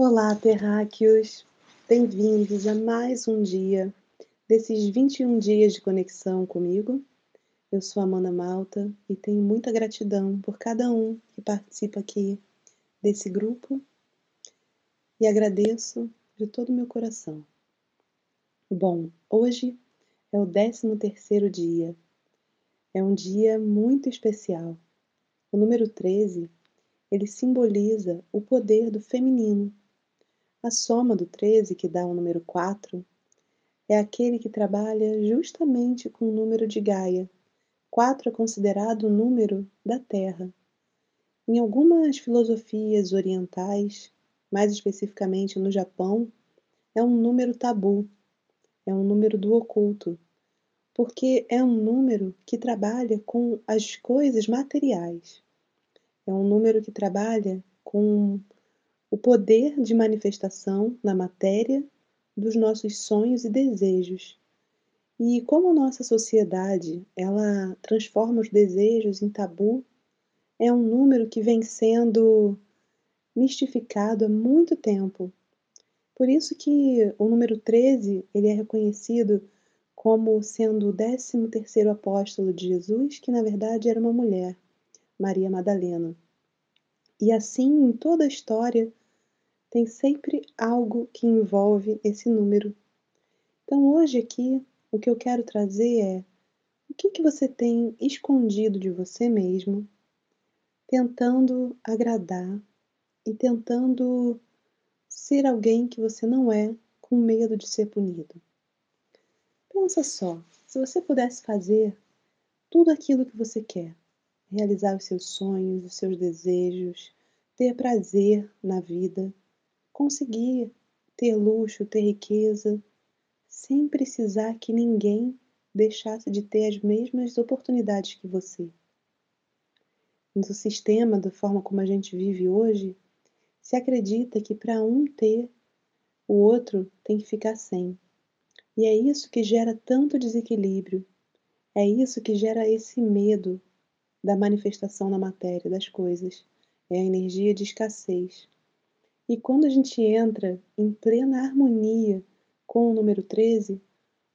Olá, terráqueos! Bem-vindos a mais um dia desses 21 dias de conexão comigo. Eu sou Amanda Malta e tenho muita gratidão por cada um que participa aqui desse grupo e agradeço de todo o meu coração. Bom, hoje é o 13 terceiro dia. É um dia muito especial. O número 13, ele simboliza o poder do feminino a soma do 13, que dá o número 4, é aquele que trabalha justamente com o número de Gaia. 4 é considerado o número da Terra. Em algumas filosofias orientais, mais especificamente no Japão, é um número tabu, é um número do oculto, porque é um número que trabalha com as coisas materiais. É um número que trabalha com o poder de manifestação na matéria dos nossos sonhos e desejos. E como nossa sociedade, ela transforma os desejos em tabu, é um número que vem sendo mistificado há muito tempo. Por isso que o número 13, ele é reconhecido como sendo o 13º apóstolo de Jesus, que na verdade era uma mulher, Maria Madalena. E assim, em toda a história, tem sempre algo que envolve esse número. Então, hoje aqui, o que eu quero trazer é o que, que você tem escondido de você mesmo, tentando agradar e tentando ser alguém que você não é, com medo de ser punido. Pensa só, se você pudesse fazer tudo aquilo que você quer, realizar os seus sonhos, os seus desejos, ter prazer na vida, conseguir ter luxo, ter riqueza, sem precisar que ninguém deixasse de ter as mesmas oportunidades que você. No sistema, da forma como a gente vive hoje, se acredita que para um ter, o outro tem que ficar sem. E é isso que gera tanto desequilíbrio. É isso que gera esse medo da manifestação na matéria das coisas. É a energia de escassez. E quando a gente entra em plena harmonia com o número 13,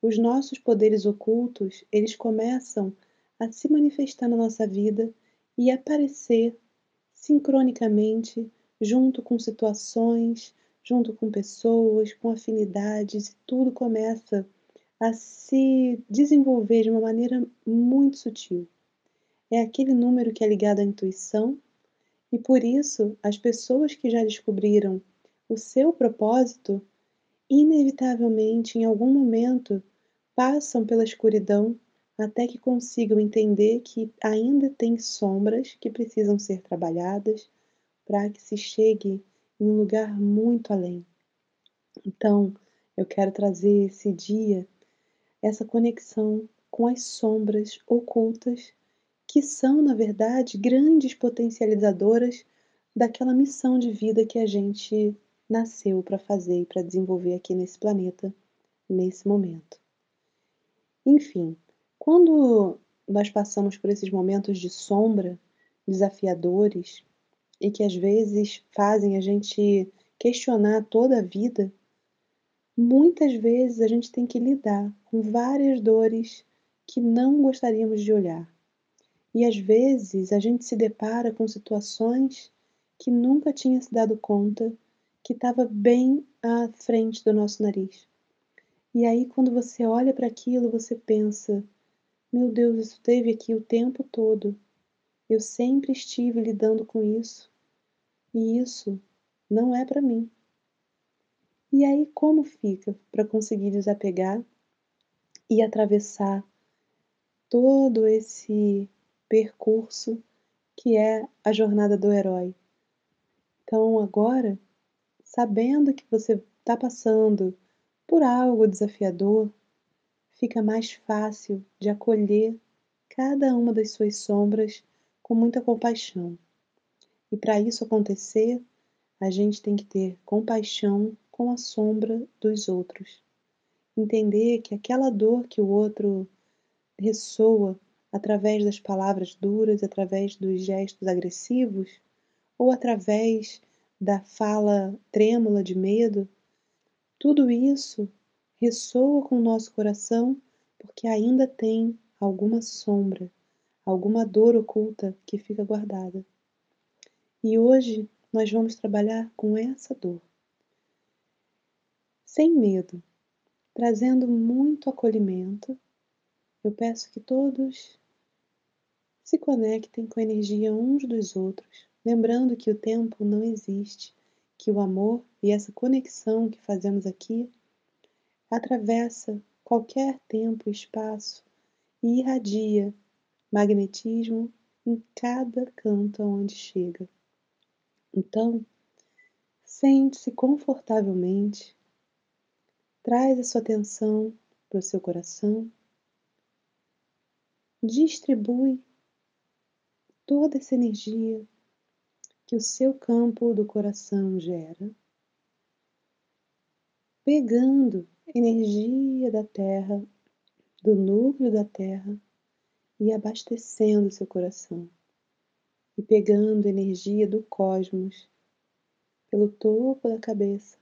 os nossos poderes ocultos, eles começam a se manifestar na nossa vida e aparecer sincronicamente junto com situações, junto com pessoas, com afinidades, e tudo começa a se desenvolver de uma maneira muito sutil. É aquele número que é ligado à intuição, e por isso, as pessoas que já descobriram o seu propósito, inevitavelmente, em algum momento, passam pela escuridão até que consigam entender que ainda tem sombras que precisam ser trabalhadas para que se chegue em um lugar muito além. Então, eu quero trazer esse dia essa conexão com as sombras ocultas que são, na verdade, grandes potencializadoras daquela missão de vida que a gente nasceu para fazer e para desenvolver aqui nesse planeta, nesse momento. Enfim, quando nós passamos por esses momentos de sombra desafiadores e que às vezes fazem a gente questionar toda a vida, muitas vezes a gente tem que lidar com várias dores que não gostaríamos de olhar. E às vezes a gente se depara com situações que nunca tinha se dado conta que estava bem à frente do nosso nariz. E aí quando você olha para aquilo, você pensa: meu Deus, isso teve aqui o tempo todo. Eu sempre estive lidando com isso. E isso não é para mim. E aí como fica para conseguir desapegar e atravessar todo esse percurso que é a jornada do herói. Então, agora, sabendo que você está passando por algo desafiador, fica mais fácil de acolher cada uma das suas sombras com muita compaixão. E para isso acontecer, a gente tem que ter compaixão com a sombra dos outros. Entender que aquela dor que o outro ressoa através das palavras duras, através dos gestos agressivos ou através da fala trêmula de medo, tudo isso ressoa com o nosso coração porque ainda tem alguma sombra, alguma dor oculta que fica guardada. E hoje nós vamos trabalhar com essa dor. Sem medo, trazendo muito acolhimento, eu peço que todos se conectem com a energia uns dos outros, lembrando que o tempo não existe, que o amor e essa conexão que fazemos aqui atravessa qualquer tempo e espaço e irradia magnetismo em cada canto aonde chega. Então, sente-se confortavelmente, traz a sua atenção para o seu coração, distribui toda essa energia que o seu campo do coração gera, pegando energia da Terra, do núcleo da Terra e abastecendo seu coração, e pegando energia do cosmos pelo topo da cabeça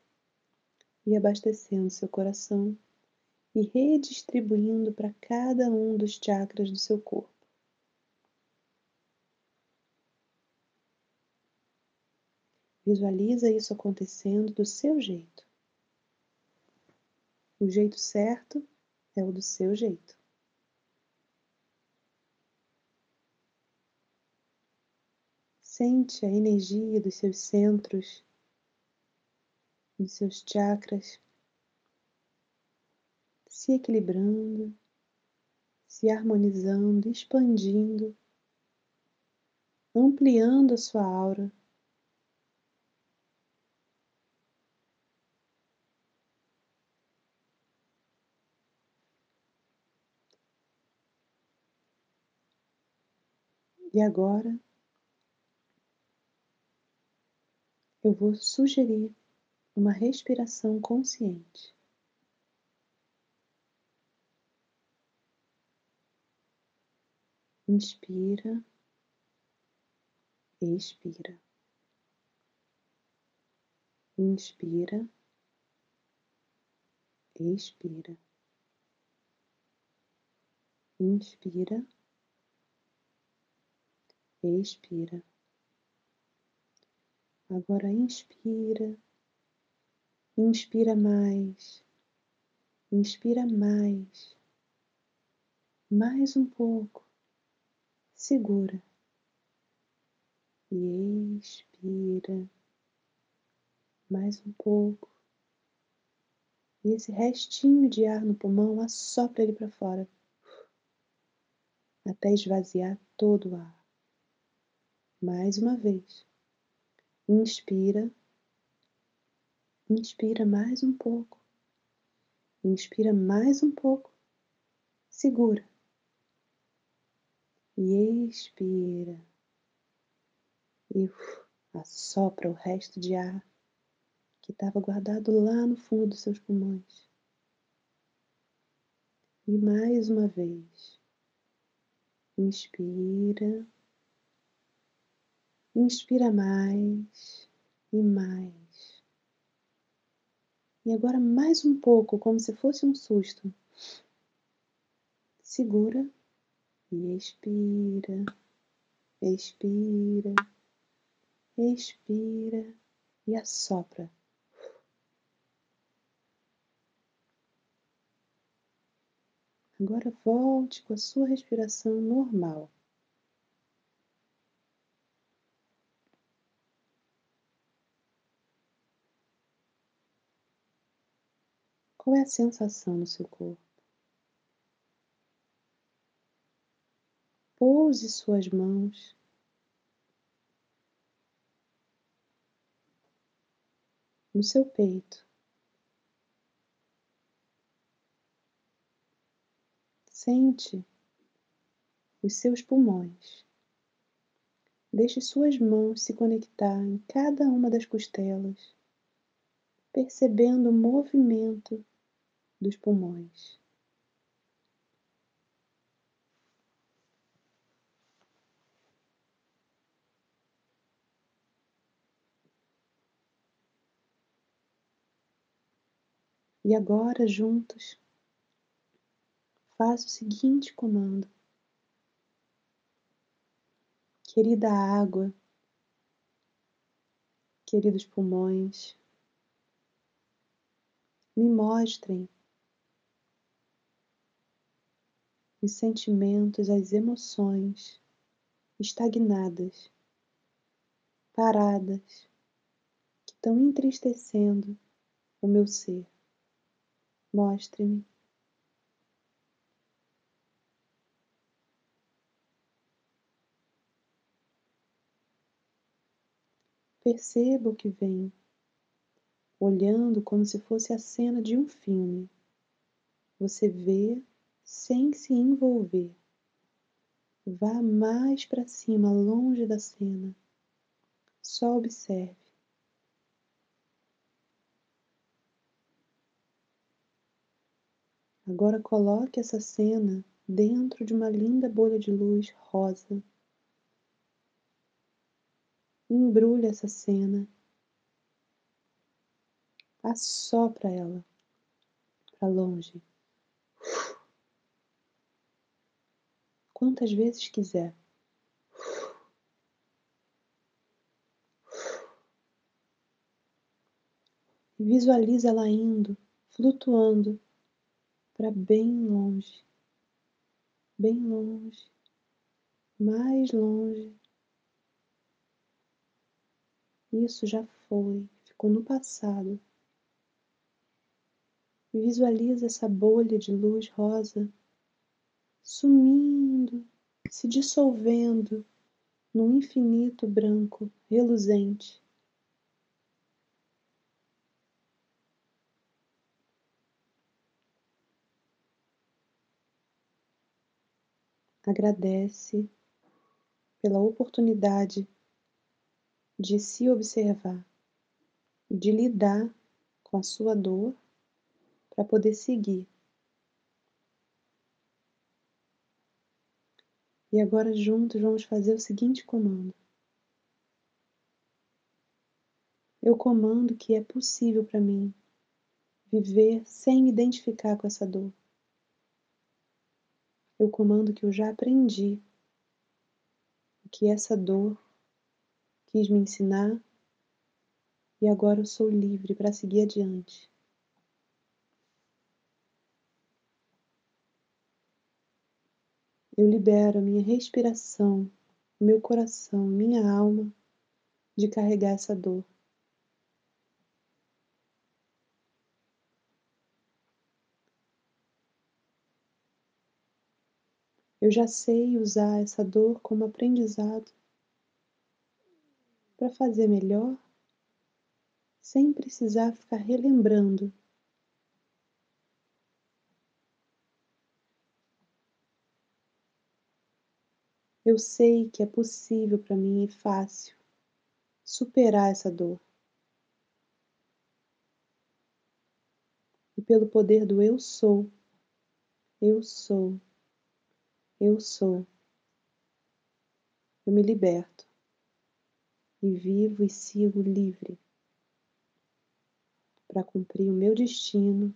e abastecendo seu coração e redistribuindo para cada um dos chakras do seu corpo. Visualiza isso acontecendo do seu jeito. O jeito certo é o do seu jeito. Sente a energia dos seus centros, dos seus chakras se equilibrando, se harmonizando, expandindo, ampliando a sua aura. E agora eu vou sugerir uma respiração consciente. Inspira, expira. Inspira, expira. Inspira expira. Agora inspira, inspira mais, inspira mais, mais um pouco, segura. E expira. Mais um pouco. E esse restinho de ar no pulmão assopra ele para fora, até esvaziar todo o ar. Mais uma vez. Inspira. Inspira mais um pouco. Inspira mais um pouco. Segura. E expira. E uf, assopra o resto de ar que estava guardado lá no fundo dos seus pulmões. E mais uma vez. Inspira. Inspira mais e mais. E agora mais um pouco, como se fosse um susto. Segura e expira, expira, expira e assopra. Agora volte com a sua respiração normal. Qual é a sensação no seu corpo? Pouse suas mãos no seu peito. Sente os seus pulmões. Deixe suas mãos se conectar em cada uma das costelas, percebendo o movimento dos pulmões. E agora, juntos, faça o seguinte comando. Querida água, queridos pulmões, me mostrem os sentimentos, as emoções estagnadas, paradas, que estão entristecendo o meu ser. Mostre-me. Perceba o que vem, olhando como se fosse a cena de um filme. Você vê sem se envolver. Vá mais para cima, longe da cena. Só observe. Agora coloque essa cena dentro de uma linda bolha de luz rosa. Embrulhe essa cena. Assopra ela para longe. Quantas vezes quiser. Visualize ela indo, flutuando para bem longe, bem longe, mais longe. Isso já foi, ficou no passado. Visualize essa bolha de luz rosa sumindo, se dissolvendo num infinito branco reluzente. agradece pela oportunidade de se observar de lidar com a sua dor para poder seguir. E agora juntos vamos fazer o seguinte comando. Eu comando que é possível para mim viver sem me identificar com essa dor eu comando que eu já aprendi o que essa dor quis me ensinar e agora eu sou livre para seguir adiante. Eu libero a minha respiração, meu coração, minha alma de carregar essa dor. Eu já sei usar essa dor como aprendizado para fazer melhor, sem precisar ficar relembrando. Eu sei que é possível para mim e fácil superar essa dor. E pelo poder do eu sou, eu sou eu sou. Eu me liberto e vivo e sigo livre para cumprir o meu destino,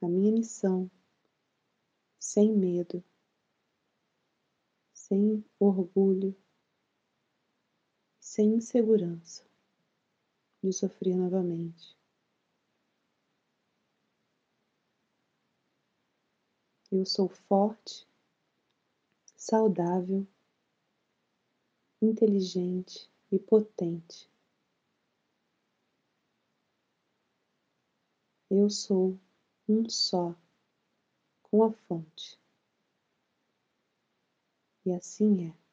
a minha missão, sem medo, sem orgulho, sem insegurança de sofrer novamente. Eu sou forte saudável, inteligente e potente. Eu sou um só com a fonte. E assim é.